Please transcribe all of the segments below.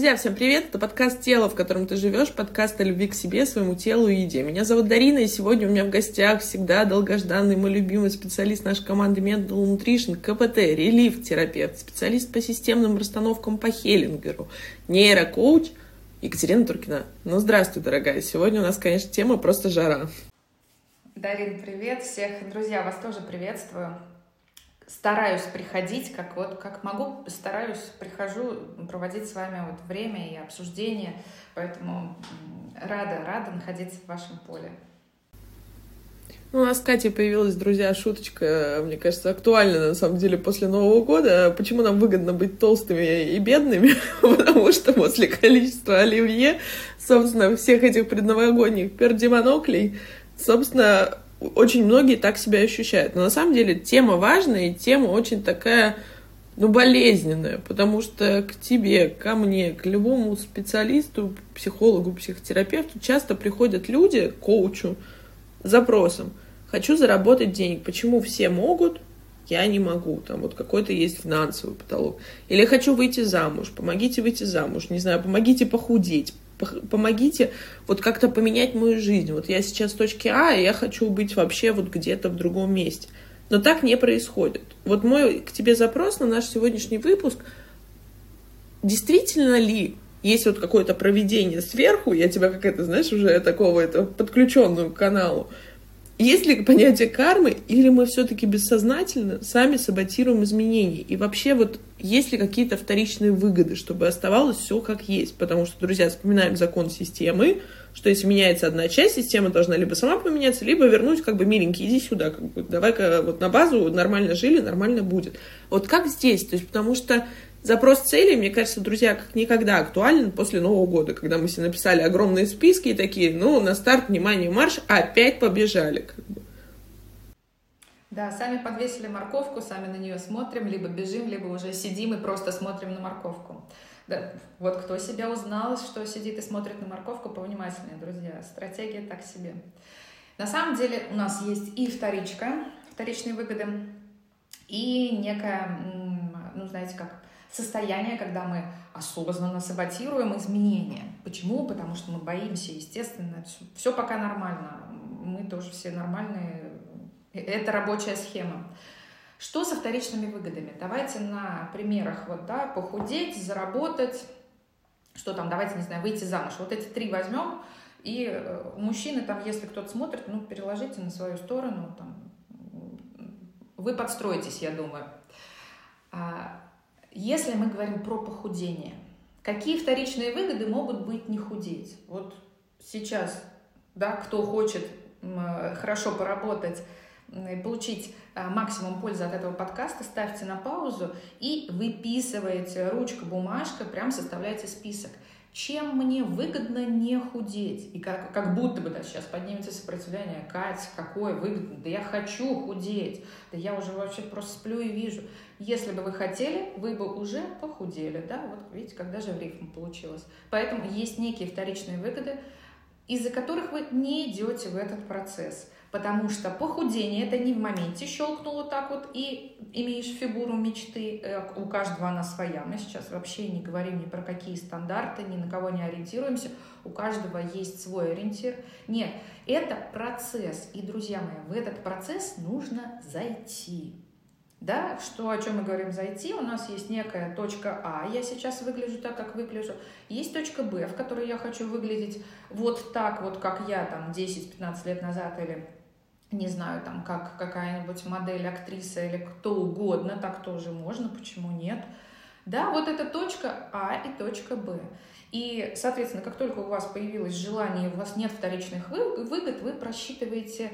Друзья, всем привет! Это подкаст «Тело, в котором ты живешь», подкаст о любви к себе, своему телу и еде. Меня зовут Дарина, и сегодня у меня в гостях всегда долгожданный мой любимый специалист нашей команды Mental Nutrition, КПТ, релиф-терапевт, специалист по системным расстановкам по Хеллингеру, нейрокоуч Екатерина Туркина. Ну, здравствуй, дорогая. Сегодня у нас, конечно, тема просто жара. Дарин, привет всех. Друзья, вас тоже приветствую стараюсь приходить, как вот как могу, стараюсь, прихожу проводить с вами вот время и обсуждение, поэтому рада, рада находиться в вашем поле. Ну, нас с Катей появилась, друзья, шуточка, мне кажется, актуальна на самом деле после Нового года. Почему нам выгодно быть толстыми и бедными? Потому что после количества оливье, собственно, всех этих предновогодних пердемоноклей, собственно, очень многие так себя ощущают. Но на самом деле тема важная и тема очень такая, ну, болезненная, потому что к тебе, ко мне, к любому специалисту, психологу, психотерапевту часто приходят люди, коучу, с запросом. Хочу заработать денег. Почему все могут, я не могу, там вот какой-то есть финансовый потолок. Или хочу выйти замуж, помогите выйти замуж, не знаю, помогите похудеть, помогите вот как-то поменять мою жизнь. Вот я сейчас в точке А, и я хочу быть вообще вот где-то в другом месте. Но так не происходит. Вот мой к тебе запрос на наш сегодняшний выпуск. Действительно ли есть вот какое-то проведение сверху, я тебя как это, знаешь, уже такого, это подключенную к каналу, есть ли понятие кармы, или мы все-таки бессознательно сами саботируем изменения? И вообще вот есть ли какие-то вторичные выгоды, чтобы оставалось все как есть? Потому что, друзья, вспоминаем закон системы, что если меняется одна часть, система должна либо сама поменяться, либо вернуть как бы миленький, иди сюда, как бы, давай-ка вот на базу нормально жили, нормально будет. Вот как здесь? То есть потому что Запрос цели, мне кажется, друзья, как никогда актуален после Нового года, когда мы себе написали огромные списки и такие, ну, на старт, внимание, марш, опять побежали. Как бы. Да, сами подвесили морковку, сами на нее смотрим, либо бежим, либо уже сидим и просто смотрим на морковку. Да, вот кто себя узнал, что сидит и смотрит на морковку, повнимательнее, друзья. Стратегия так себе. На самом деле у нас есть и вторичка, вторичные выгоды, и некая, ну, знаете как, состояние, когда мы осознанно саботируем изменения. Почему? Потому что мы боимся, естественно. Все пока нормально. Мы тоже все нормальные. Это рабочая схема. Что со вторичными выгодами? Давайте на примерах вот, да, похудеть, заработать, что там, давайте, не знаю, выйти замуж. Вот эти три возьмем, и э, у мужчины там, если кто-то смотрит, ну, переложите на свою сторону, там, вы подстроитесь, я думаю. Если мы говорим про похудение, какие вторичные выгоды могут быть не худеть? Вот сейчас, да, кто хочет хорошо поработать, получить а, максимум пользы от этого подкаста, ставьте на паузу и выписывайте ручка, бумажка, прям составляйте список – чем мне выгодно не худеть. И как, как будто бы да, сейчас поднимется сопротивление. Кать, какое выгодно? Да я хочу худеть. Да я уже вообще просто сплю и вижу. Если бы вы хотели, вы бы уже похудели. Да, вот видите, когда же в рифм получилось. Поэтому есть некие вторичные выгоды, из-за которых вы не идете в этот процесс. Потому что похудение это не в моменте щелкнуло так вот и имеешь фигуру мечты. Э, у каждого она своя. Мы сейчас вообще не говорим ни про какие стандарты, ни на кого не ориентируемся. У каждого есть свой ориентир. Нет, это процесс. И, друзья мои, в этот процесс нужно зайти. Да, что, о чем мы говорим, зайти, у нас есть некая точка А, я сейчас выгляжу так, как выгляжу, есть точка Б, в которой я хочу выглядеть вот так, вот как я там 10-15 лет назад или не знаю, там, как какая-нибудь модель, актриса или кто угодно, так тоже можно, почему нет. Да, вот это точка А и точка Б. И, соответственно, как только у вас появилось желание, у вас нет вторичных выгод, вы просчитываете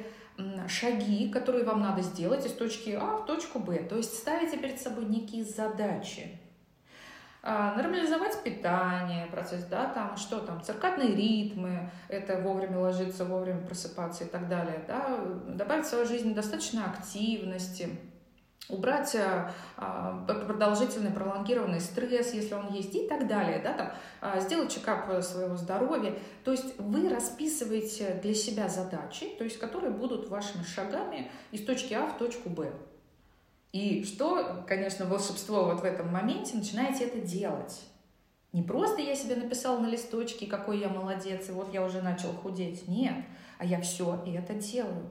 шаги, которые вам надо сделать из точки А в точку Б. То есть ставите перед собой некие задачи. А, нормализовать питание, процесс, да, там, что там, циркадные ритмы, это вовремя ложиться, вовремя просыпаться и так далее, да, добавить в свою жизнь достаточно активности, убрать а, а, продолжительный пролонгированный стресс, если он есть, и так далее, да, там, а, сделать чекап своего здоровья. То есть вы расписываете для себя задачи, то есть которые будут вашими шагами из точки А в точку Б. И что, конечно, волшебство вот в этом моменте, начинаете это делать. Не просто я себе написал на листочке, какой я молодец, и вот я уже начал худеть. Нет, а я все это делаю.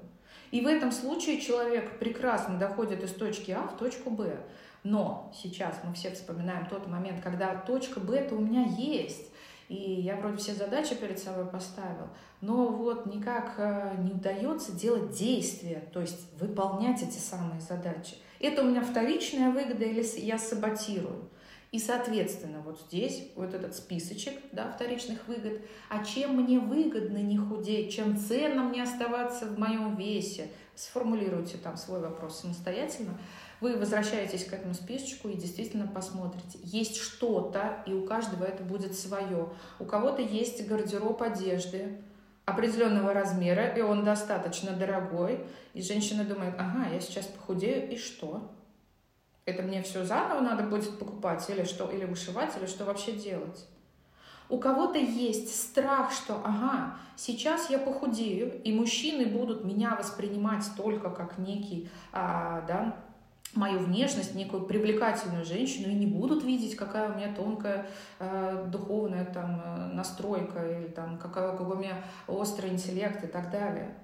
И в этом случае человек прекрасно доходит из точки А в точку Б. Но сейчас мы все вспоминаем тот момент, когда точка Б это у меня есть. И я вроде все задачи перед собой поставил, но вот никак э, не удается делать действия, то есть выполнять эти самые задачи. Это у меня вторичная выгода или я саботирую. И, соответственно, вот здесь вот этот списочек да, вторичных выгод. А чем мне выгодно не худеть, чем ценно мне оставаться в моем весе? Сформулируйте там свой вопрос самостоятельно. Вы возвращаетесь к этому списочку и действительно посмотрите. Есть что-то, и у каждого это будет свое. У кого-то есть гардероб одежды, определенного размера, и он достаточно дорогой, и женщина думает, ага, я сейчас похудею, и что? Это мне все заново надо будет покупать или что, или вышивать, или что вообще делать? У кого-то есть страх, что, ага, сейчас я похудею, и мужчины будут меня воспринимать только как некий, а, да, мою внешность, некую привлекательную женщину, и не будут видеть, какая у меня тонкая э, духовная там э, настройка, или там какая, какой у меня острый интеллект и так далее.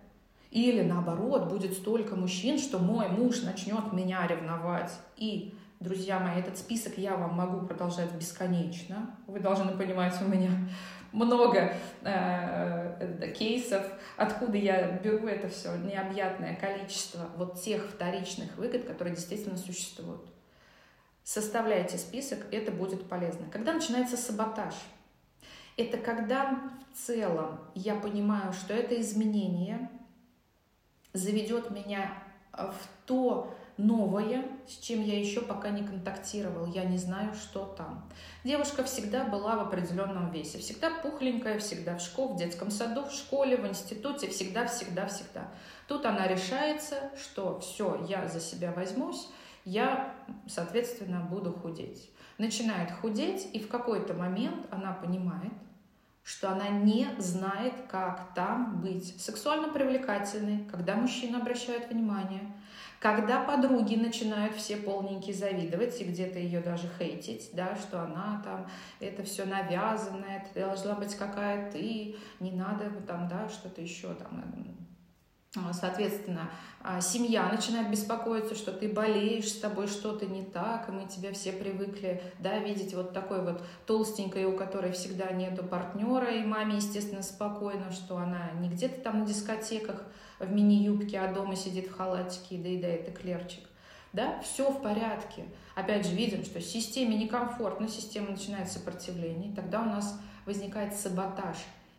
Или наоборот, будет столько мужчин, что мой муж начнет меня ревновать. И, друзья мои, этот список я вам могу продолжать бесконечно. Вы должны понимать, у меня много э, э, кейсов, откуда я беру это все необъятное количество вот тех вторичных выгод, которые действительно существуют. Составляйте список, это будет полезно. Когда начинается саботаж? Это когда в целом я понимаю, что это изменение заведет меня в то новое, с чем я еще пока не контактировал, я не знаю, что там. Девушка всегда была в определенном весе, всегда пухленькая, всегда в школе, в детском саду, в школе, в институте, всегда, всегда, всегда. Тут она решается, что все, я за себя возьмусь, я, соответственно, буду худеть. Начинает худеть, и в какой-то момент она понимает, что она не знает, как там быть сексуально привлекательной, когда мужчина обращает внимание, когда подруги начинают все полненькие завидовать и где-то ее даже хейтить, да, что она там, это все навязанное, это должна быть какая ты, не надо там, да, что-то еще там, а, Соответственно, а, семья начинает беспокоиться, что ты болеешь, с тобой что-то не так, и мы тебя все привыкли да, видеть вот такой вот толстенькой, у которой всегда нету партнера, и маме, естественно, спокойно, что она не где-то там на дискотеках в мини-юбке, а дома сидит в халатике и доедает эклерчик. Да, все в порядке. Опять же, видим, что системе некомфортно, система начинает сопротивление, тогда у нас возникает саботаж.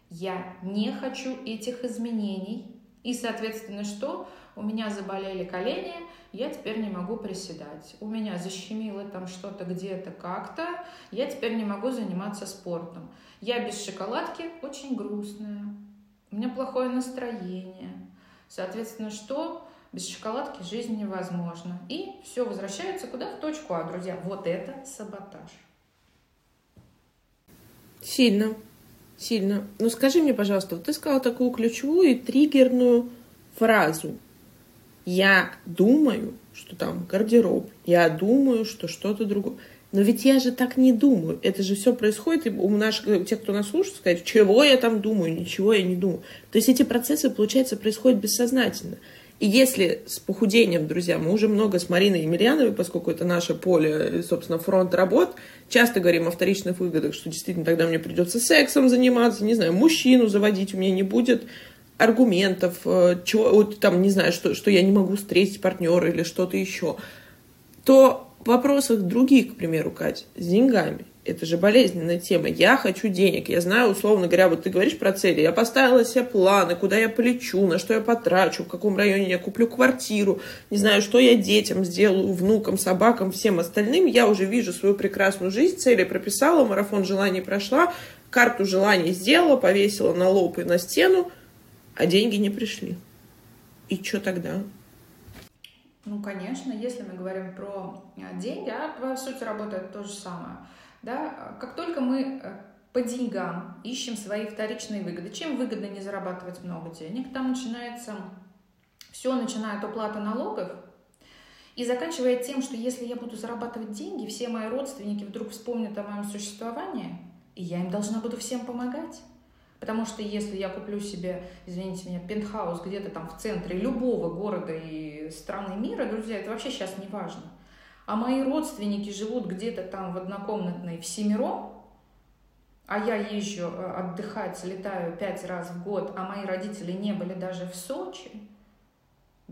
Я не хочу этих изменений, и, соответственно, что? У меня заболели колени, я теперь не могу приседать. У меня защемило там что-то где-то как-то, я теперь не могу заниматься спортом. Я без шоколадки очень грустная, у меня плохое настроение. Соответственно, что? Без шоколадки жизнь невозможна. И все возвращается куда? В точку А, друзья. Вот это саботаж. Сильно. Сильно. Ну скажи мне, пожалуйста, вот ты сказала такую ключевую и триггерную фразу. Я думаю, что там гардероб. Я думаю, что что-то другое. Но ведь я же так не думаю. Это же все происходит. И у наших, у тех, кто нас слушает, сказать, чего я там думаю, ничего я не думаю. То есть эти процессы, получается, происходят бессознательно. И если с похудением, друзья, мы уже много с Мариной Емельяновой, поскольку это наше поле, собственно, фронт работ, часто говорим о вторичных выгодах, что действительно тогда мне придется сексом заниматься, не знаю, мужчину заводить у меня не будет, аргументов, э, чего, вот там, не знаю, что, что я не могу встретить партнера или что-то еще, то в вопросах других, к примеру, Кать, с деньгами, это же болезненная тема. Я хочу денег. Я знаю, условно говоря, вот ты говоришь про цели. Я поставила себе планы, куда я полечу, на что я потрачу, в каком районе я куплю квартиру, не знаю, что я детям сделаю, внукам, собакам, всем остальным. Я уже вижу свою прекрасную жизнь, цели прописала, марафон желаний прошла, карту желаний сделала, повесила на лоб и на стену, а деньги не пришли. И что тогда? Ну, конечно, если мы говорим про а, деньги, а по сути работает то же самое. Да? Как только мы э, по деньгам ищем свои вторичные выгоды, чем выгодно не зарабатывать много денег, там начинается, все начиная от оплаты налогов, и заканчивая тем, что если я буду зарабатывать деньги, все мои родственники вдруг вспомнят о моем существовании, И я им должна буду всем помогать. Потому что если я куплю себе, извините меня, пентхаус где-то там в центре любого города и страны мира, друзья, это вообще сейчас не важно. А мои родственники живут где-то там в однокомнатной в семером, а я езжу э, отдыхать, летаю пять раз в год, а мои родители не были даже в Сочи,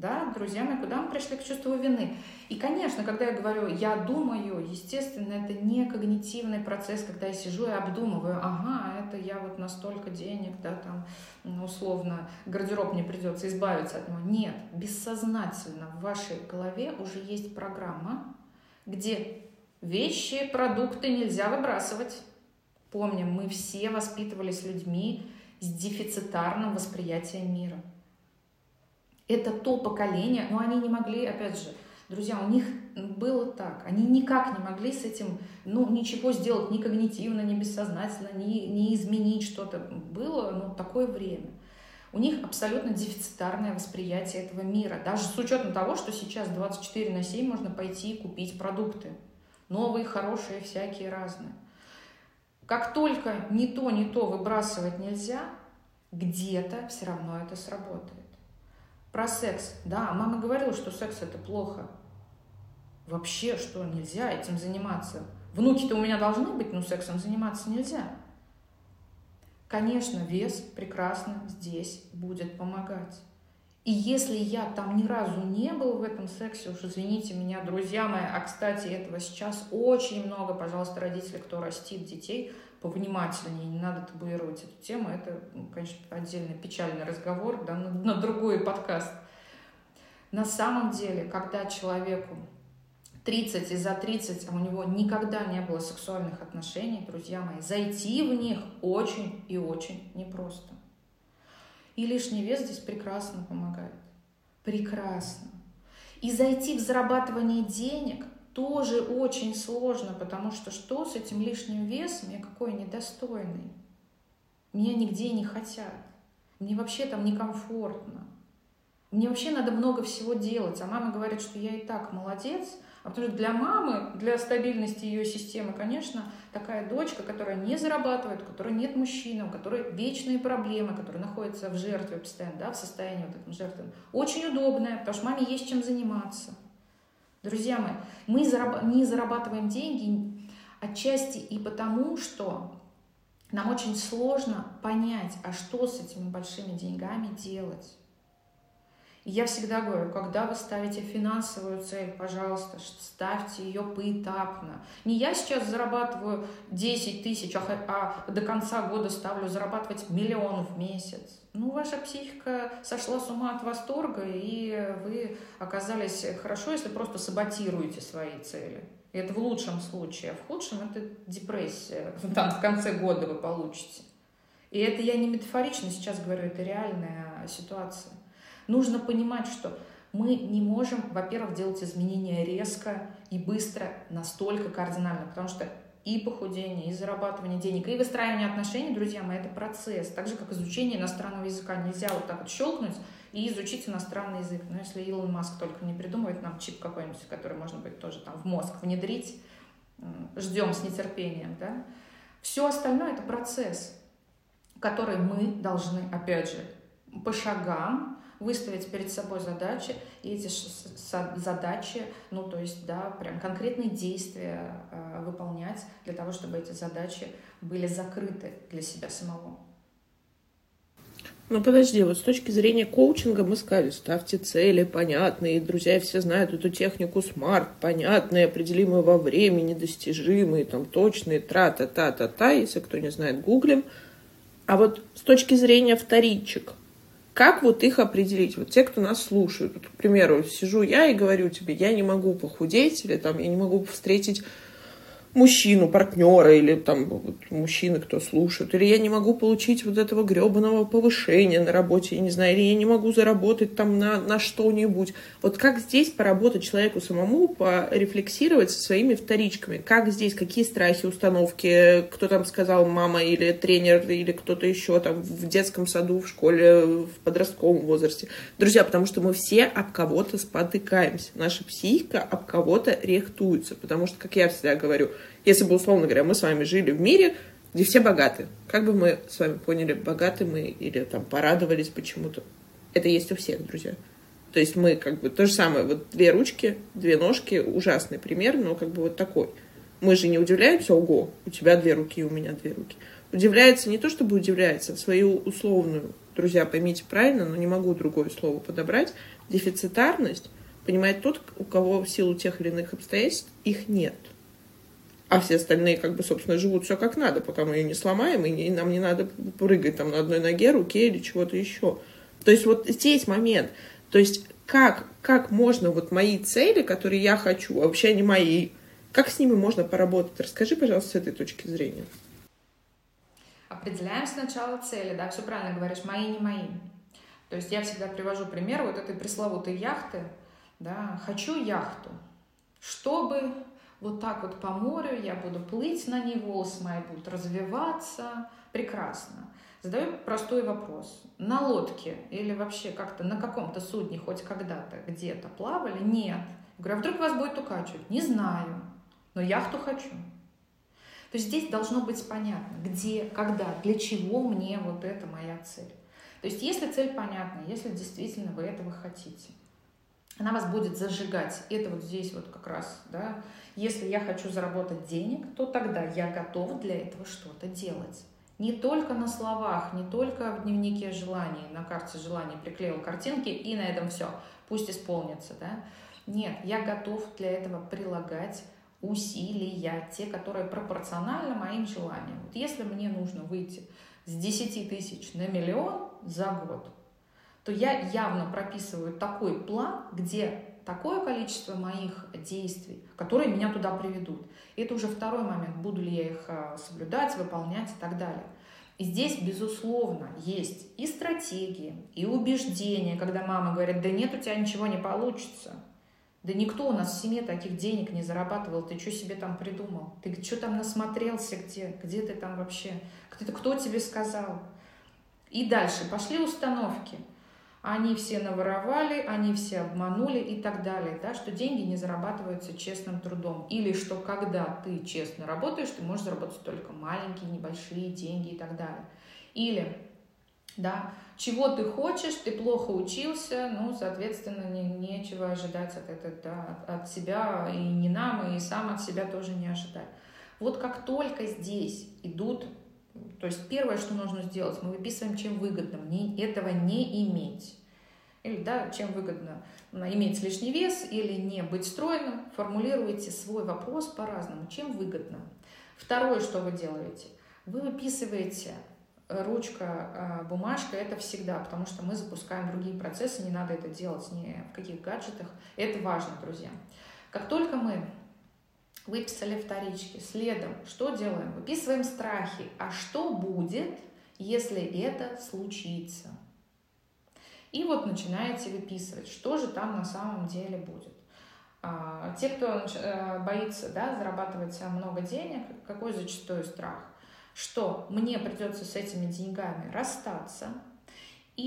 да, друзья мои, куда мы пришли к чувству вины? И, конечно, когда я говорю «я думаю», естественно, это не когнитивный процесс, когда я сижу и обдумываю, ага, это я вот настолько денег, да, там, условно, гардероб мне придется избавиться от него. Нет, бессознательно в вашей голове уже есть программа, где вещи, продукты нельзя выбрасывать. Помним, мы все воспитывались людьми с дефицитарным восприятием мира. Это то поколение, но они не могли, опять же, друзья, у них было так. Они никак не могли с этим, ну, ничего сделать ни когнитивно, ни бессознательно, ни, ни изменить что-то. Было, ну, такое время. У них абсолютно дефицитарное восприятие этого мира. Даже с учетом того, что сейчас 24 на 7 можно пойти и купить продукты. Новые, хорошие, всякие разные. Как только ни то, ни то выбрасывать нельзя, где-то все равно это сработает. Про секс. Да, мама говорила, что секс это плохо. Вообще, что нельзя этим заниматься. Внуки-то у меня должны быть, но сексом заниматься нельзя. Конечно, вес прекрасно здесь будет помогать. И если я там ни разу не был в этом сексе, уж извините меня, друзья мои, а, кстати, этого сейчас очень много, пожалуйста, родители, кто растит детей, повнимательнее, не надо табуировать эту тему, это, ну, конечно, отдельный печальный разговор, да, на, на другой подкаст. На самом деле, когда человеку 30 и за 30, а у него никогда не было сексуальных отношений, друзья мои, зайти в них очень и очень непросто. И лишний вес здесь прекрасно помогает. Прекрасно. И зайти в зарабатывание денег тоже очень сложно, потому что что с этим лишним весом, я какой недостойный. Меня нигде не хотят. Мне вообще там некомфортно. Мне вообще надо много всего делать. А мама говорит, что я и так молодец – а потому что для мамы, для стабильности ее системы, конечно, такая дочка, которая не зарабатывает, у которой нет мужчины, у которой вечные проблемы, которая находится в жертве постоянно, да, в состоянии вот этом жертвы, очень удобная, потому что маме есть чем заниматься. Друзья мои, мы не зарабатываем деньги отчасти и потому, что нам очень сложно понять, а что с этими большими деньгами делать. Я всегда говорю, когда вы ставите финансовую цель, пожалуйста, ставьте ее поэтапно. Не я сейчас зарабатываю 10 тысяч, а, а до конца года ставлю зарабатывать миллион в месяц. Ну, ваша психика сошла с ума от восторга, и вы оказались хорошо, если просто саботируете свои цели. И это в лучшем случае, а в худшем это депрессия. Там в конце года вы получите. И это я не метафорично сейчас говорю, это реальная ситуация. Нужно понимать, что мы не можем, во-первых, делать изменения резко и быстро, настолько кардинально, потому что и похудение, и зарабатывание денег, и выстраивание отношений, друзья мои, это процесс. Так же, как изучение иностранного языка. Нельзя вот так вот щелкнуть и изучить иностранный язык. Но если Илон Маск только не придумывает нам чип какой-нибудь, который можно быть тоже там в мозг внедрить, ждем с нетерпением, да. Все остальное это процесс, который мы должны, опять же, по шагам выставить перед собой задачи, и эти задачи, ну, то есть, да, прям конкретные действия э, выполнять для того, чтобы эти задачи были закрыты для себя самого. Ну подожди, вот с точки зрения коучинга мы сказали, ставьте цели понятные, друзья все знают эту технику SMART, понятные, определимые во времени, достижимые, там точные, тра-та-та-та-та, если кто не знает, гуглим. А вот с точки зрения вторичек, как вот их определить? Вот те, кто нас слушают. Вот, к примеру, сижу я и говорю тебе, я не могу похудеть, или там я не могу встретить мужчину, партнера или там вот, мужчины, кто слушает, или я не могу получить вот этого гребаного повышения на работе, я не знаю, или я не могу заработать там на, на что-нибудь. Вот как здесь поработать человеку самому, порефлексировать со своими вторичками? Как здесь, какие страхи, установки, кто там сказал, мама или тренер, или кто-то еще там в детском саду, в школе, в подростковом возрасте. Друзья, потому что мы все об кого-то спотыкаемся. Наша психика об кого-то рехтуется, потому что, как я всегда говорю, если бы, условно говоря, мы с вами жили в мире, где все богаты. Как бы мы с вами поняли, богаты мы или там порадовались почему-то. Это есть у всех, друзья. То есть мы как бы то же самое, вот две ручки, две ножки, ужасный пример, но как бы вот такой. Мы же не удивляемся, ого, у тебя две руки, у меня две руки. Удивляется не то, чтобы удивляется, а свою условную, друзья, поймите правильно, но не могу другое слово подобрать, дефицитарность понимает тот, у кого в силу тех или иных обстоятельств их нет. А все остальные, как бы, собственно, живут все как надо, пока мы ее не сломаем, и не, нам не надо прыгать там на одной ноге, руке или чего-то еще. То есть вот здесь момент. То есть как, как можно вот мои цели, которые я хочу, а вообще не мои, как с ними можно поработать? Расскажи, пожалуйста, с этой точки зрения. Определяем сначала цели, да, все правильно говоришь, мои, не мои. То есть я всегда привожу пример вот этой пресловутой яхты, да, хочу яхту, чтобы вот так вот по морю я буду плыть на ней, волосы мои будут развиваться, прекрасно. Задаю простой вопрос. На лодке или вообще как-то на каком-то судне хоть когда-то где-то плавали? Нет. говорю, а вдруг вас будет укачивать? Не знаю, но яхту хочу. То есть здесь должно быть понятно, где, когда, для чего мне вот эта моя цель. То есть если цель понятна, если действительно вы этого хотите, она вас будет зажигать. Это вот здесь вот как раз, да, если я хочу заработать денег, то тогда я готова для этого что-то делать не только на словах, не только в дневнике желаний, на карте желаний приклеил картинки и на этом все, пусть исполнится, да? Нет, я готов для этого прилагать усилия, те, которые пропорциональны моим желаниям. Вот если мне нужно выйти с 10 тысяч на миллион за год, то я явно прописываю такой план, где такое количество моих действий, которые меня туда приведут. И это уже второй момент, буду ли я их а, соблюдать, выполнять и так далее. И здесь, безусловно, есть и стратегии, и убеждения, когда мама говорит, да нет, у тебя ничего не получится. Да никто у нас в семье таких денег не зарабатывал. Ты что себе там придумал? Ты что там насмотрелся где? Где ты там вообще? Кто, кто тебе сказал? И дальше пошли установки – они все наворовали, они все обманули и так далее, да, что деньги не зарабатываются честным трудом, или что когда ты честно работаешь, ты можешь заработать только маленькие, небольшие деньги и так далее. Или, да, чего ты хочешь, ты плохо учился, ну, соответственно, не, нечего ожидать от, этого, да, от себя, и не нам, и сам от себя тоже не ожидать. Вот как только здесь идут то есть первое, что нужно сделать, мы выписываем, чем выгодно мне этого не иметь. Или да, чем выгодно иметь лишний вес или не быть стройным, формулируете свой вопрос по-разному, чем выгодно. Второе, что вы делаете, вы выписываете э, ручка, а, бумажка, это всегда, потому что мы запускаем другие процессы, не надо это делать ни в каких гаджетах. Это важно, друзья. Как только мы выписали вторички. Следом что делаем? Выписываем страхи. А что будет, если это случится? И вот начинаете выписывать, что же там на самом деле будет. А, те, кто э, боится да, зарабатывать много денег, какой зачастую страх? Что мне придется с этими деньгами расстаться,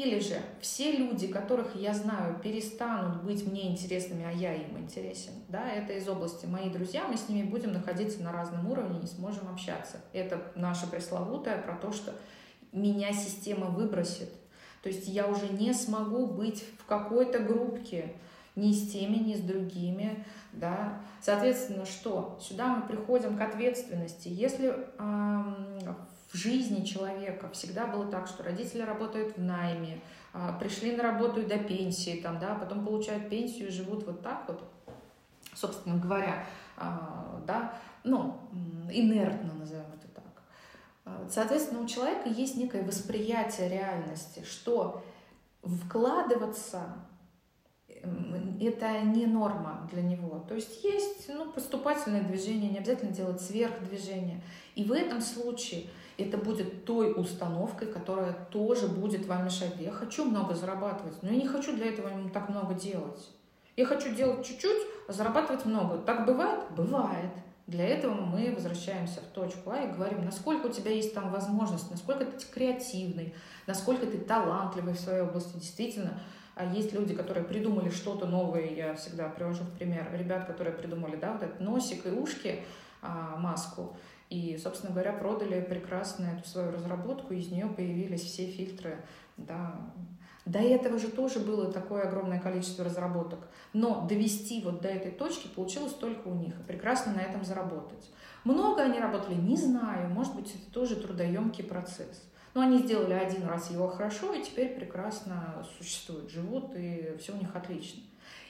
или же все люди, которых я знаю, перестанут быть мне интересными, а я им интересен. Да, это из области мои друзья, мы с ними будем находиться на разном уровне, не сможем общаться. Это наша пресловутая про то, что меня система выбросит. То есть я уже не смогу быть в какой-то группке ни с теми, ни с другими. Да? Соответственно, что? Сюда мы приходим к ответственности. Если эм, в жизни человека всегда было так, что родители работают в найме, а, пришли на работу и до пенсии, там, да, потом получают пенсию и живут вот так вот, собственно говоря, а, да, ну, инертно назовем это так. А, соответственно, у человека есть некое восприятие реальности, что вкладываться это не норма для него. То есть есть ну, поступательное движение, не обязательно делать сверхдвижение. И в этом случае это будет той установкой, которая тоже будет вам мешать. Я хочу много зарабатывать, но я не хочу для этого так много делать. Я хочу делать чуть-чуть, а зарабатывать много. Так бывает? Бывает. Для этого мы возвращаемся в точку А и говорим, насколько у тебя есть там возможность, насколько ты креативный, насколько ты талантливый в своей области. Действительно, а есть люди, которые придумали что-то новое, я всегда привожу в пример ребят, которые придумали, да, вот этот носик и ушки, а, маску, И, собственно говоря, продали прекрасно эту свою разработку, из нее появились все фильтры, да, до этого же тоже было такое огромное количество разработок. Но довести вот до этой точки получилось только у них. И прекрасно на этом заработать. Много они работали, не знаю. Может быть, это тоже трудоемкий процесс. Но они сделали один раз его хорошо, и теперь прекрасно существуют, живут, и все у них отлично.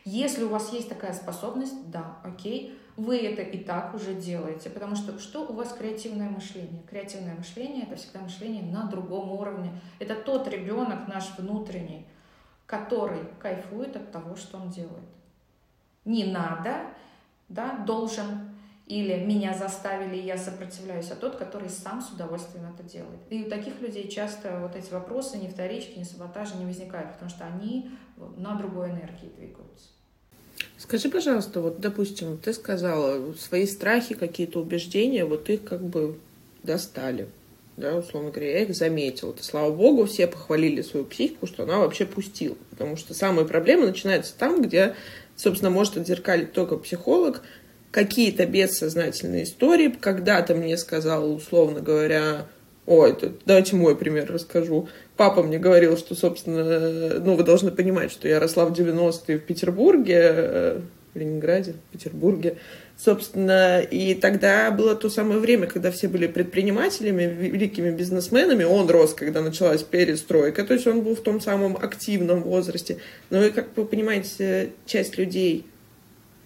Если у вас есть такая способность, да, окей, вы это и так уже делаете, потому что что у вас креативное мышление? Креативное мышление — это всегда мышление на другом уровне. Это тот ребенок наш внутренний, который кайфует от того, что он делает. Не надо, да, должен, или меня заставили, и я сопротивляюсь, а тот, который сам с удовольствием это делает. И у таких людей часто вот эти вопросы, ни вторички, ни саботажи не возникают, потому что они на другой энергии двигаются. Скажи, пожалуйста, вот, допустим, ты сказала, свои страхи, какие-то убеждения, вот их как бы достали. Да, условно говоря, я их заметила. Это, слава богу, все похвалили свою психику, что она вообще пустила. Потому что самые проблемы начинаются там, где, собственно, может отзеркалить только психолог, какие-то бессознательные истории. Когда-то мне сказал, условно говоря, Ой, давайте мой пример расскажу. Папа мне говорил, что, собственно, ну, вы должны понимать, что я росла в 90-е в Петербурге, э, в Ленинграде, в Петербурге. Собственно, и тогда было то самое время, когда все были предпринимателями, великими бизнесменами. Он рос, когда началась перестройка, то есть он был в том самом активном возрасте. Ну и, как вы понимаете, часть людей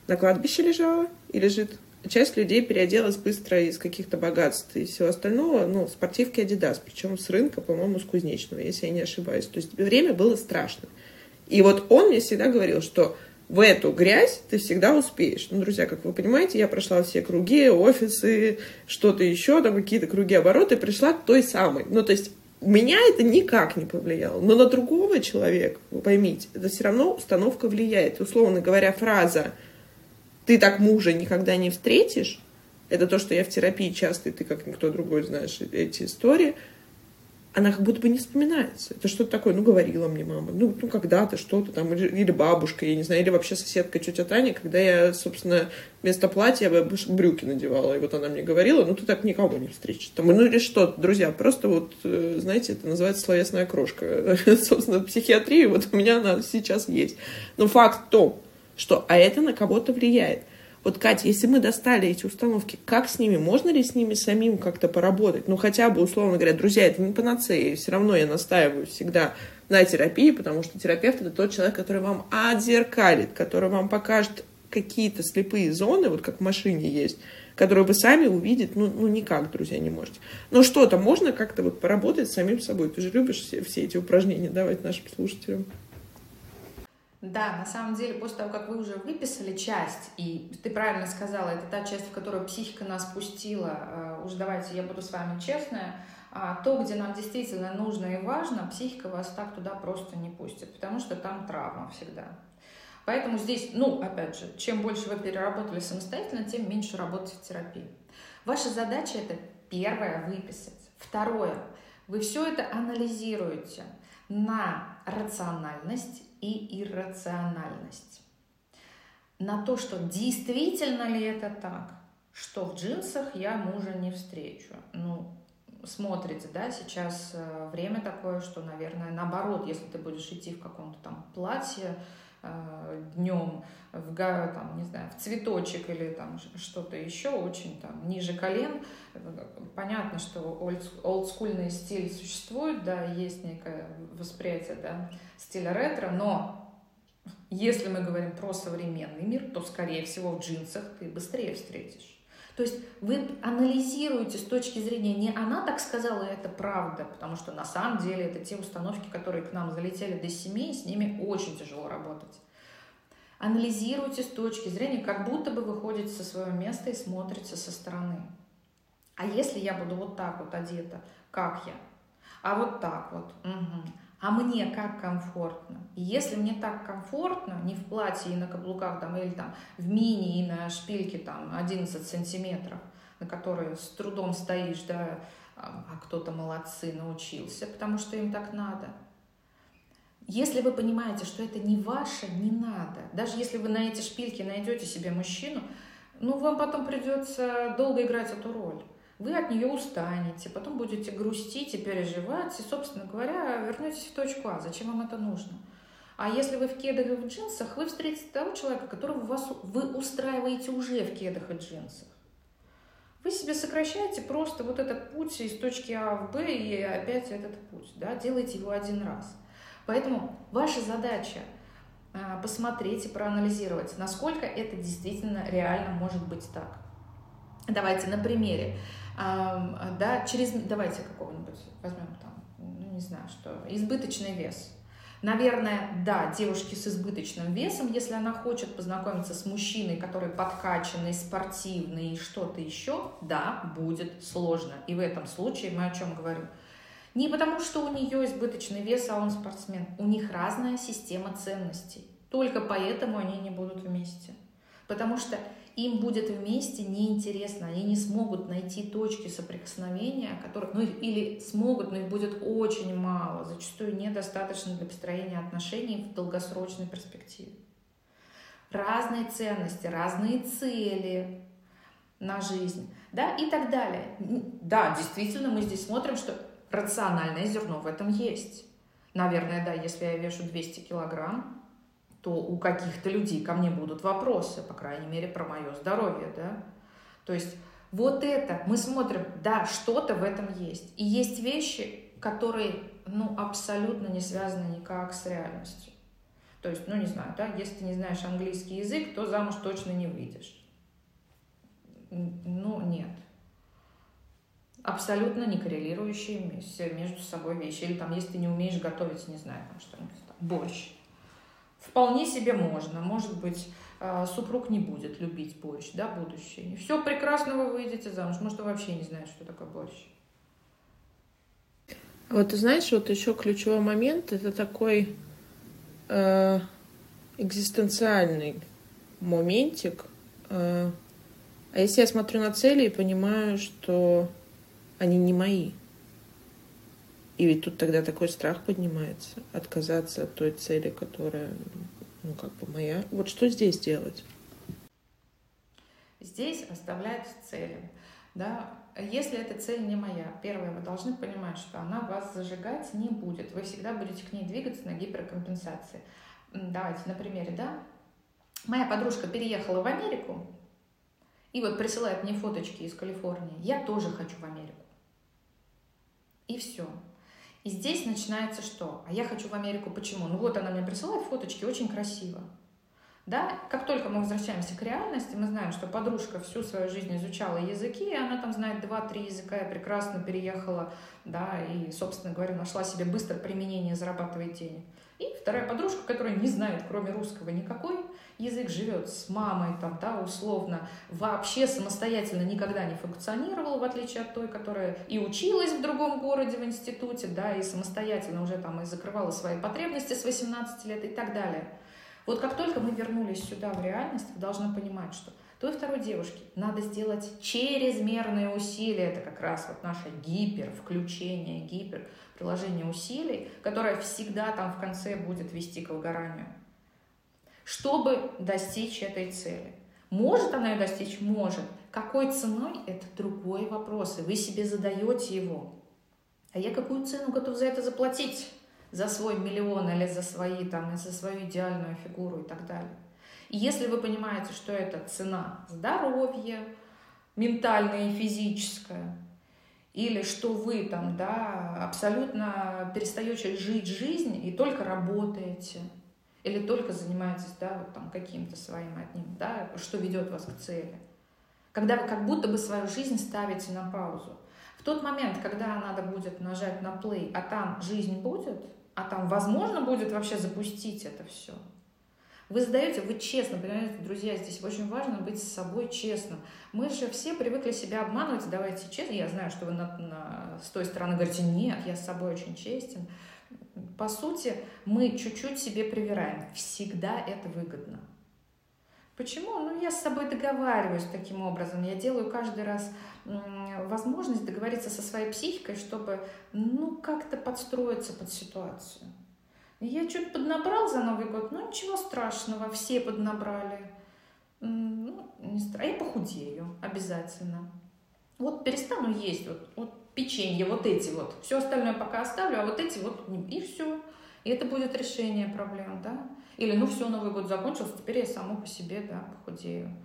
на кладбище лежала и лежит часть людей переоделась быстро из каких-то богатств и всего остального, ну, спортивки Adidas, причем с рынка, по-моему, с кузнечного, если я не ошибаюсь. То есть время было страшно. И вот он мне всегда говорил, что в эту грязь ты всегда успеешь. Ну, друзья, как вы понимаете, я прошла все круги, офисы, что-то еще, там какие-то круги обороты, пришла к той самой. Ну, то есть меня это никак не повлияло. Но на другого человека, вы поймите, это все равно установка влияет. Условно говоря, фраза ты так мужа никогда не встретишь, это то, что я в терапии часто, и ты как никто другой знаешь эти истории, она как будто бы не вспоминается. Это что-то такое, ну, говорила мне мама, ну, ну когда-то что-то там, или, бабушка, я не знаю, или вообще соседка тетя Таня, когда я, собственно, вместо платья брюки надевала, и вот она мне говорила, ну, ты так никого не встретишь. Там, ну, или что друзья, просто вот, э, знаете, это называется словесная крошка. Собственно, психиатрия, вот у меня она сейчас есть. Но факт в том, что а это на кого-то влияет. Вот, Катя, если мы достали эти установки, как с ними? Можно ли с ними самим как-то поработать? Ну, хотя бы, условно говоря, друзья, это не панацея. Все равно я настаиваю всегда на терапии, потому что терапевт — это тот человек, который вам отзеркалит, который вам покажет какие-то слепые зоны, вот как в машине есть, которые вы сами увидеть, ну, ну никак, друзья, не можете. Но что-то можно как-то вот поработать самим собой. Ты же любишь все, все эти упражнения давать нашим слушателям. Да, на самом деле, после того, как вы уже выписали часть, и ты правильно сказала, это та часть, в которую психика нас пустила, э, уж давайте я буду с вами честная, а то, где нам действительно нужно и важно, психика вас так туда просто не пустит, потому что там травма всегда. Поэтому здесь, ну, опять же, чем больше вы переработали самостоятельно, тем меньше работать в терапии. Ваша задача это первое выписать. Второе, вы все это анализируете на рациональность и иррациональность. На то, что действительно ли это так, что в джинсах я мужа не встречу. Ну, смотрите, да, сейчас э, время такое, что, наверное, наоборот, если ты будешь идти в каком-то там платье днем, в, там, не знаю, в цветочек или там что-то еще очень там ниже колен, понятно, что олдскульный стиль существует, да, есть некое восприятие, да, стиля ретро, но если мы говорим про современный мир, то, скорее всего, в джинсах ты быстрее встретишь. То есть вы анализируете с точки зрения не она так сказала, это правда, потому что на самом деле это те установки, которые к нам залетели до семей, с ними очень тяжело работать. Анализируйте с точки зрения, как будто бы вы ходите со своего места и смотрите со стороны. А если я буду вот так вот одета, как я? А вот так вот. Угу а мне как комфортно. И если мне так комфортно, не в платье и на каблуках, там, или там в мини и на шпильке там 11 сантиметров, на которые с трудом стоишь, да, а, а кто-то молодцы научился, потому что им так надо. Если вы понимаете, что это не ваше, не надо. Даже если вы на эти шпильки найдете себе мужчину, ну, вам потом придется долго играть эту роль. Вы от нее устанете, потом будете грустить и переживать, и, собственно говоря, вернетесь в точку А. Зачем вам это нужно? А если вы в кедах и в джинсах, вы встретите того человека, которого вас, вы устраиваете уже в кедах и джинсах. Вы себе сокращаете просто вот этот путь из точки А в Б и опять этот путь, да, делаете его один раз. Поэтому ваша задача а, посмотреть и проанализировать, насколько это действительно реально может быть так. Давайте на примере. Да, через, давайте какого-нибудь возьмем там, ну не знаю, что, избыточный вес. Наверное, да, девушки с избыточным весом, если она хочет познакомиться с мужчиной, который подкачанный, спортивный и что-то еще, да, будет сложно. И в этом случае мы о чем говорим? Не потому, что у нее избыточный вес, а он спортсмен. У них разная система ценностей. Только поэтому они не будут вместе. Потому что им будет вместе неинтересно, они не смогут найти точки соприкосновения, которых, ну или смогут, но их будет очень мало, зачастую недостаточно для построения отношений в долгосрочной перспективе. Разные ценности, разные цели на жизнь, да, и так далее. Да, действительно, мы здесь смотрим, что рациональное зерно в этом есть. Наверное, да, если я вешу 200 килограмм, то у каких-то людей ко мне будут вопросы, по крайней мере, про мое здоровье, да. То есть вот это мы смотрим, да, что-то в этом есть. И есть вещи, которые, ну, абсолютно не связаны никак с реальностью. То есть, ну, не знаю, да, если ты не знаешь английский язык, то замуж точно не выйдешь. Ну, нет. Абсолютно не коррелирующие между собой вещи. Или там, если ты не умеешь готовить, не знаю, там что-нибудь, борщ Вполне себе можно. Может быть, э, супруг не будет любить борщ, да, будущее. Все прекрасно вы выйдете замуж. Может, он вообще не знает, что такое борщ. Вот знаешь, вот еще ключевой момент это такой э, экзистенциальный моментик. Э, а если я смотрю на цели и понимаю, что они не мои, и ведь тут тогда такой страх поднимается, отказаться от той цели, которая, ну, как бы моя. Вот что здесь делать? Здесь оставлять цели. Да? Если эта цель не моя, первое, вы должны понимать, что она вас зажигать не будет. Вы всегда будете к ней двигаться на гиперкомпенсации. Давайте на примере, да? Моя подружка переехала в Америку и вот присылает мне фоточки из Калифорнии. Я тоже хочу в Америку. И все. И здесь начинается что? А я хочу в Америку почему? Ну вот она мне присылает фоточки, очень красиво. Да, как только мы возвращаемся к реальности, мы знаем, что подружка всю свою жизнь изучала языки, и она там знает два-три языка, и прекрасно переехала, да, и, собственно говоря, нашла себе быстро применение, зарабатывает денег. И вторая подружка, которая не знает, кроме русского, никакой язык, живет с мамой, там, да, условно, вообще самостоятельно никогда не функционировала, в отличие от той, которая и училась в другом городе в институте, да, и самостоятельно уже там и закрывала свои потребности с 18 лет и так далее. Вот как только мы вернулись сюда в реальность, вы должны понимать, что той второй девушке надо сделать чрезмерные усилия. Это как раз вот наше гипер, включение, гипер, приложение усилий, которое всегда там в конце будет вести к выгоранию. Чтобы достичь этой цели. Может она ее достичь? Может. Какой ценой? Это другой вопрос, и вы себе задаете его. А я какую цену готов за это заплатить? За свой миллион или за свои там, за свою идеальную фигуру и так далее. И если вы понимаете, что это цена здоровья, ментальная и физическая, или что вы там, да, абсолютно перестаете жить жизнь и только работаете, или только занимаетесь, да, вот там каким-то своим одним, да, что ведет вас к цели. Когда вы как будто бы свою жизнь ставите на паузу. В тот момент, когда надо будет нажать на play, а там жизнь будет, а там возможно будет вообще запустить это все – вы задаете, вы честно, понимаете, друзья, здесь очень важно быть с собой честным. Мы же все привыкли себя обманывать, давайте честно. Я знаю, что вы на, на, с той стороны говорите, нет, я с собой очень честен. По сути, мы чуть-чуть себе привираем. Всегда это выгодно. Почему? Ну, я с собой договариваюсь таким образом. Я делаю каждый раз возможность договориться со своей психикой, чтобы, ну, как-то подстроиться под ситуацию. Я что-то поднабрал за Новый год, ну ничего страшного, все поднабрали. Ну, не стра... Я похудею обязательно. Вот перестану есть, вот, вот печенье, вот эти вот. Все остальное пока оставлю, а вот эти вот, и все. И это будет решение проблем, да? Или, ну все, Новый год закончился, теперь я само по себе, да, похудею.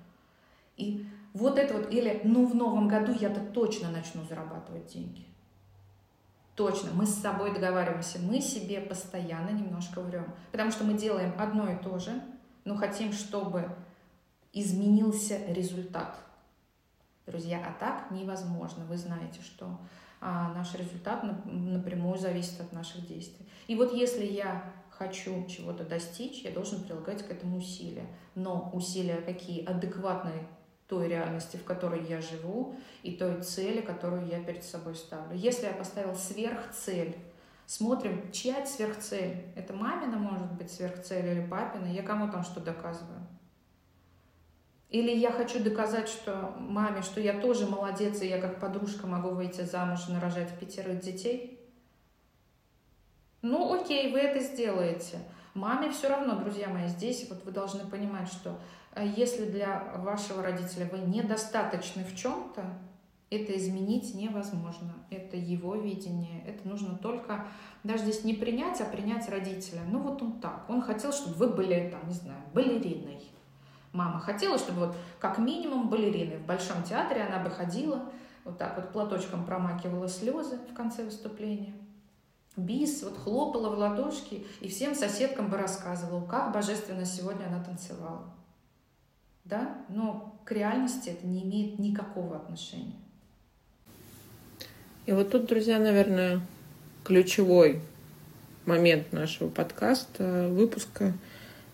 И вот это вот, или, ну в новом году я-то точно начну зарабатывать деньги. Точно, мы с собой договариваемся, мы себе постоянно немножко врем. Потому что мы делаем одно и то же, но хотим, чтобы изменился результат. Друзья, а так невозможно. Вы знаете, что а, наш результат напрямую зависит от наших действий. И вот если я хочу чего-то достичь, я должен прилагать к этому усилия. Но усилия какие? Адекватные той реальности, в которой я живу, и той цели, которую я перед собой ставлю. Если я поставил сверхцель, смотрим, чья это сверхцель. Это мамина, может быть, сверхцель или папина. Я кому там что доказываю? Или я хочу доказать, что маме, что я тоже молодец, и я как подружка могу выйти замуж и нарожать пятерых детей? Ну, окей, вы это сделаете. Маме все равно, друзья мои, здесь вот вы должны понимать, что э, если для вашего родителя вы недостаточны в чем-то, это изменить невозможно. Это его видение. Это нужно только даже здесь не принять, а принять родителя. Ну вот он так. Он хотел, чтобы вы были, там, не знаю, балериной. Мама хотела, чтобы вот как минимум балерины. В Большом театре она бы ходила, вот так вот платочком промакивала слезы в конце выступления. Бис вот хлопала в ладошки и всем соседкам бы рассказывала, как божественно сегодня она танцевала. Да? Но к реальности это не имеет никакого отношения. И вот тут, друзья, наверное, ключевой момент нашего подкаста, выпуска –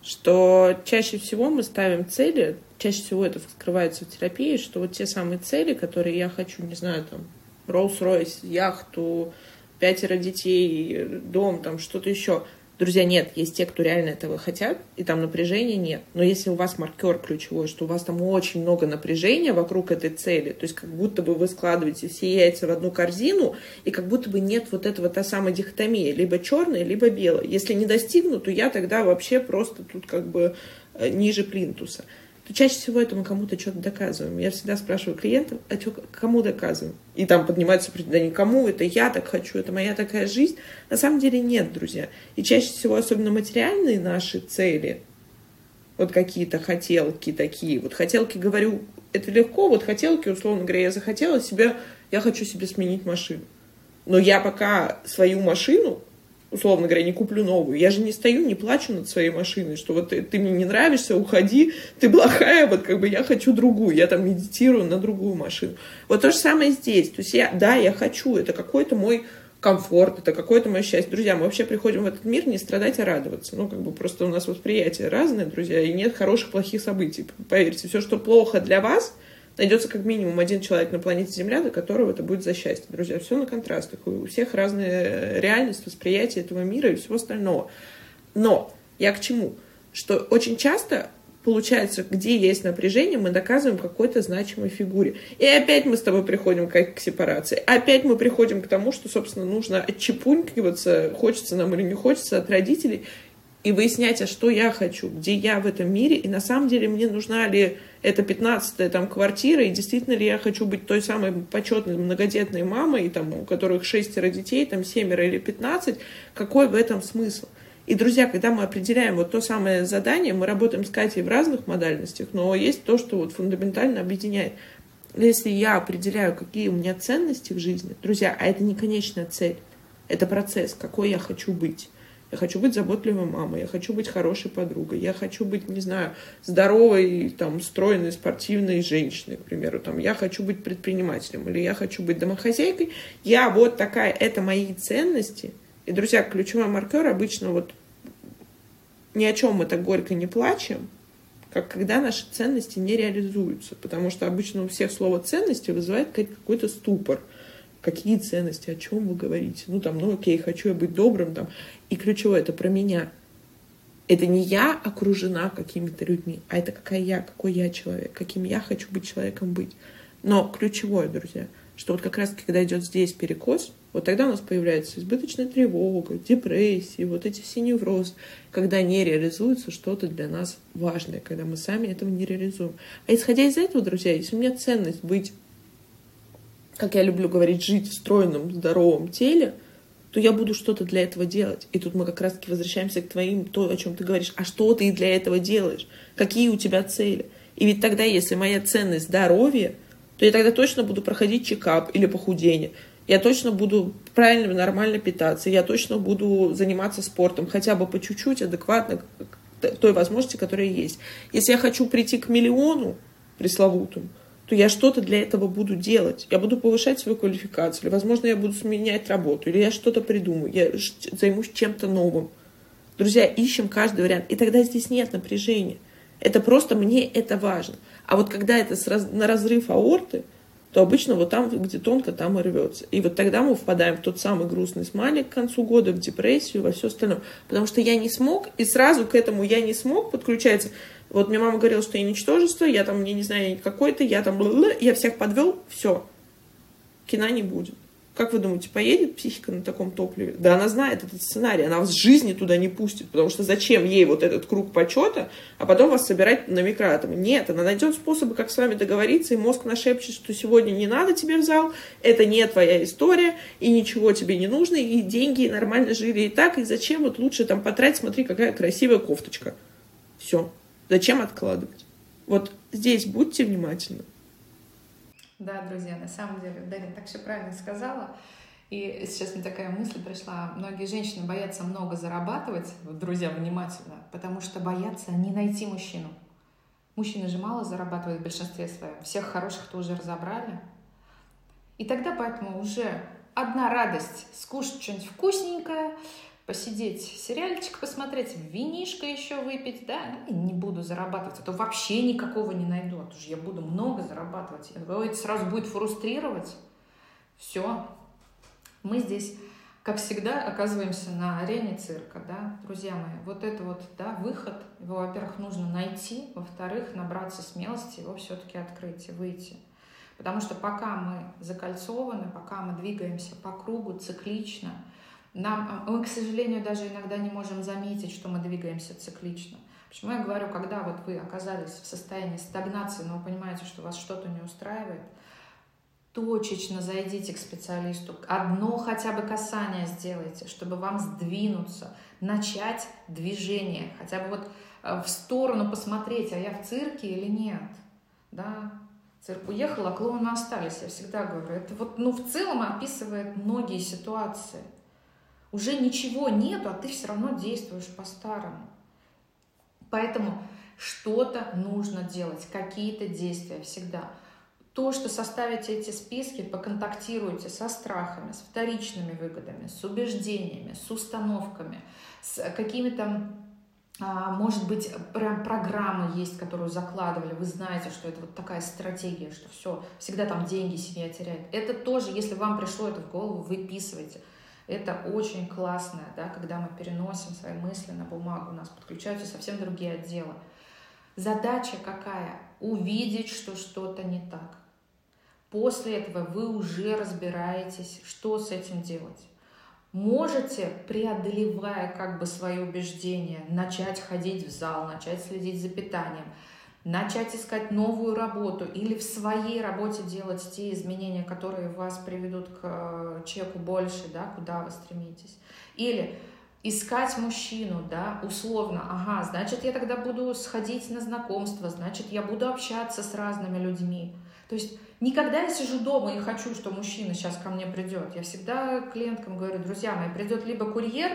что чаще всего мы ставим цели, чаще всего это вскрывается в терапии, что вот те самые цели, которые я хочу, не знаю, там, Rolls-Royce, яхту, пятеро детей, дом, там, что-то еще – Друзья, нет, есть те, кто реально этого хотят, и там напряжения нет. Но если у вас маркер ключевой, что у вас там очень много напряжения вокруг этой цели, то есть как будто бы вы складываете все яйца в одну корзину, и как будто бы нет вот этого та самая дихотомия, либо черное, либо белое. Если не достигну, то я тогда вообще просто тут как бы э, ниже плинтуса то чаще всего это мы кому-то что-то доказываем. Я всегда спрашиваю клиентов, а что, кому доказываем? И там поднимается да никому, это я так хочу, это моя такая жизнь. На самом деле нет, друзья. И чаще всего, особенно материальные наши цели, вот какие-то хотелки такие. Вот хотелки, говорю, это легко, вот хотелки, условно говоря, я захотела себе, я хочу себе сменить машину. Но я пока свою машину условно говоря, не куплю новую. Я же не стою, не плачу над своей машиной, что вот ты, ты мне не нравишься, уходи, ты плохая, вот как бы я хочу другую, я там медитирую на другую машину. Вот то же самое здесь. То есть я, да, я хочу, это какой-то мой комфорт, это какое-то мое счастье. Друзья, мы вообще приходим в этот мир не страдать, а радоваться. Ну, как бы просто у нас восприятие разное, друзья, и нет хороших, плохих событий. Поверьте, все, что плохо для вас – найдется как минимум один человек на планете Земля, для которого это будет за счастье. Друзья, все на контрастах. У всех разная реальность, восприятие этого мира и всего остального. Но я к чему? Что очень часто получается, где есть напряжение, мы доказываем какой-то значимой фигуре. И опять мы с тобой приходим к, к сепарации. Опять мы приходим к тому, что, собственно, нужно отчепунькиваться, хочется нам или не хочется, от родителей, и выяснять, а что я хочу, где я в этом мире, и на самом деле мне нужна ли эта пятнадцатая там квартира, и действительно ли я хочу быть той самой почетной многодетной мамой, там, у которых шестеро детей, там семеро или пятнадцать, какой в этом смысл? И, друзья, когда мы определяем вот то самое задание, мы работаем с Катей в разных модальностях, но есть то, что вот фундаментально объединяет. Если я определяю, какие у меня ценности в жизни, друзья, а это не конечная цель, это процесс, какой я хочу быть. Я хочу быть заботливой мамой, я хочу быть хорошей подругой, я хочу быть, не знаю, здоровой, там, стройной, спортивной женщиной, к примеру, там, я хочу быть предпринимателем или я хочу быть домохозяйкой. Я вот такая, это мои ценности. И, друзья, ключевой маркер обычно вот ни о чем мы так горько не плачем, как когда наши ценности не реализуются. Потому что обычно у всех слово ценности вызывает какой-то ступор – какие ценности, о чем вы говорите. Ну, там, ну, окей, хочу я быть добрым, там. И ключевое, это про меня. Это не я окружена какими-то людьми, а это какая я, какой я человек, каким я хочу быть человеком быть. Но ключевое, друзья, что вот как раз когда идет здесь перекос, вот тогда у нас появляется избыточная тревога, депрессия, вот эти все неврозы, когда не реализуется что-то для нас важное, когда мы сами этого не реализуем. А исходя из этого, друзья, если у меня ценность быть как я люблю говорить, жить в стройном, здоровом теле, то я буду что-то для этого делать. И тут мы как раз-таки возвращаемся к твоим, то, о чем ты говоришь. А что ты для этого делаешь? Какие у тебя цели? И ведь тогда, если моя ценность здоровье, то я тогда точно буду проходить чекап или похудение. Я точно буду правильно, нормально питаться. Я точно буду заниматься спортом хотя бы по чуть-чуть, адекватно той возможности, которая есть. Если я хочу прийти к миллиону пресловутому, то я что-то для этого буду делать. Я буду повышать свою квалификацию, или, возможно, я буду сменять работу, или я что-то придумаю, я займусь чем-то новым. Друзья, ищем каждый вариант. И тогда здесь нет напряжения. Это просто мне это важно. А вот когда это на разрыв аорты, то обычно вот там, где тонко, там и рвется. И вот тогда мы впадаем в тот самый грустный смайлик к концу года, в депрессию, во все остальное. Потому что я не смог, и сразу к этому я не смог подключается. Вот мне мама говорила, что я ничтожество, я там, я не знаю, какой-то, я там, я всех подвел, все, кино не будет. Как вы думаете, поедет психика на таком топливе? Да она знает этот сценарий, она вас в жизни туда не пустит, потому что зачем ей вот этот круг почета, а потом вас собирать на микроатомы? Нет, она найдет способы, как с вами договориться, и мозг нашепчет, что сегодня не надо тебе в зал, это не твоя история, и ничего тебе не нужно, и деньги нормально жили и так, и зачем вот лучше там потратить, смотри, какая красивая кофточка. Все. Зачем откладывать? Вот здесь будьте внимательны. Да, друзья, на самом деле, Дарья так все правильно сказала. И сейчас мне такая мысль пришла. Многие женщины боятся много зарабатывать, друзья, внимательно, потому что боятся не найти мужчину. Мужчины же мало зарабатывают в большинстве своем. Всех хороших-то уже разобрали. И тогда поэтому уже одна радость — скушать что-нибудь вкусненькое, посидеть, сериальчик посмотреть, винишко еще выпить, да, и не буду зарабатывать, а то вообще никакого не найду, а то же я буду много зарабатывать, это сразу будет фрустрировать. Все, мы здесь, как всегда, оказываемся на арене цирка, да, друзья мои, вот это вот, да, выход, его, во-первых, нужно найти, во-вторых, набраться смелости, его все-таки открыть и выйти. Потому что пока мы закольцованы, пока мы двигаемся по кругу циклично, нам, а, мы, к сожалению, даже иногда не можем заметить, что мы двигаемся циклично. Почему я говорю, когда вот вы оказались в состоянии стагнации, но вы понимаете, что вас что-то не устраивает, точечно зайдите к специалисту, одно хотя бы касание сделайте, чтобы вам сдвинуться, начать движение, хотя бы вот э, в сторону посмотреть, а я в цирке или нет, да, цирк уехал, а клоуны остались, я всегда говорю, это вот, ну, в целом описывает многие ситуации – уже ничего нету, а ты все равно действуешь по-старому. Поэтому что-то нужно делать, какие-то действия всегда. То, что составите эти списки, поконтактируйте со страхами, с вторичными выгодами, с убеждениями, с установками, с какими-то а, может быть, прям программы есть, которую закладывали, вы знаете, что это вот такая стратегия, что все, всегда там деньги семья теряет. Это тоже, если вам пришло это в голову, выписывайте. Это очень классно, да, когда мы переносим свои мысли на бумагу, у нас подключаются совсем другие отделы. Задача какая? Увидеть, что что-то не так. После этого вы уже разбираетесь, что с этим делать. Можете, преодолевая как бы свои убеждения, начать ходить в зал, начать следить за питанием – начать искать новую работу или в своей работе делать те изменения, которые вас приведут к э, чеку больше, да, куда вы стремитесь. Или искать мужчину, да, условно, ага, значит, я тогда буду сходить на знакомство, значит, я буду общаться с разными людьми. То есть никогда я сижу дома и хочу, что мужчина сейчас ко мне придет. Я всегда клиенткам говорю, друзья мои, придет либо курьер,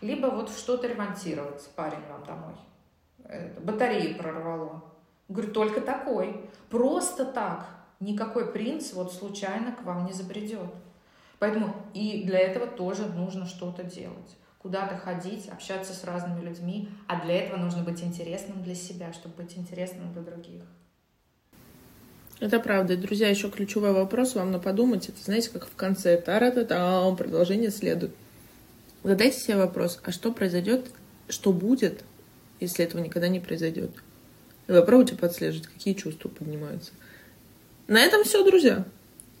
либо вот что-то ремонтировать парень вам домой. Батареи прорвало. Говорю, только такой. Просто так. Никакой принц вот случайно к вам не забредет. Поэтому и для этого тоже нужно что-то делать. Куда-то ходить, общаться с разными людьми. А для этого нужно быть интересным для себя, чтобы быть интересным для других. Это правда. друзья, еще ключевой вопрос вам на подумать. Это, знаете, как в конце. Тара-та-та, продолжение следует. Задайте себе вопрос, а что произойдет, что будет, если этого никогда не произойдет? И попробуйте подслеживать, какие чувства поднимаются. На этом все, друзья.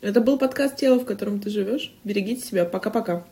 Это был подкаст «Тело, в котором ты живешь». Берегите себя. Пока-пока.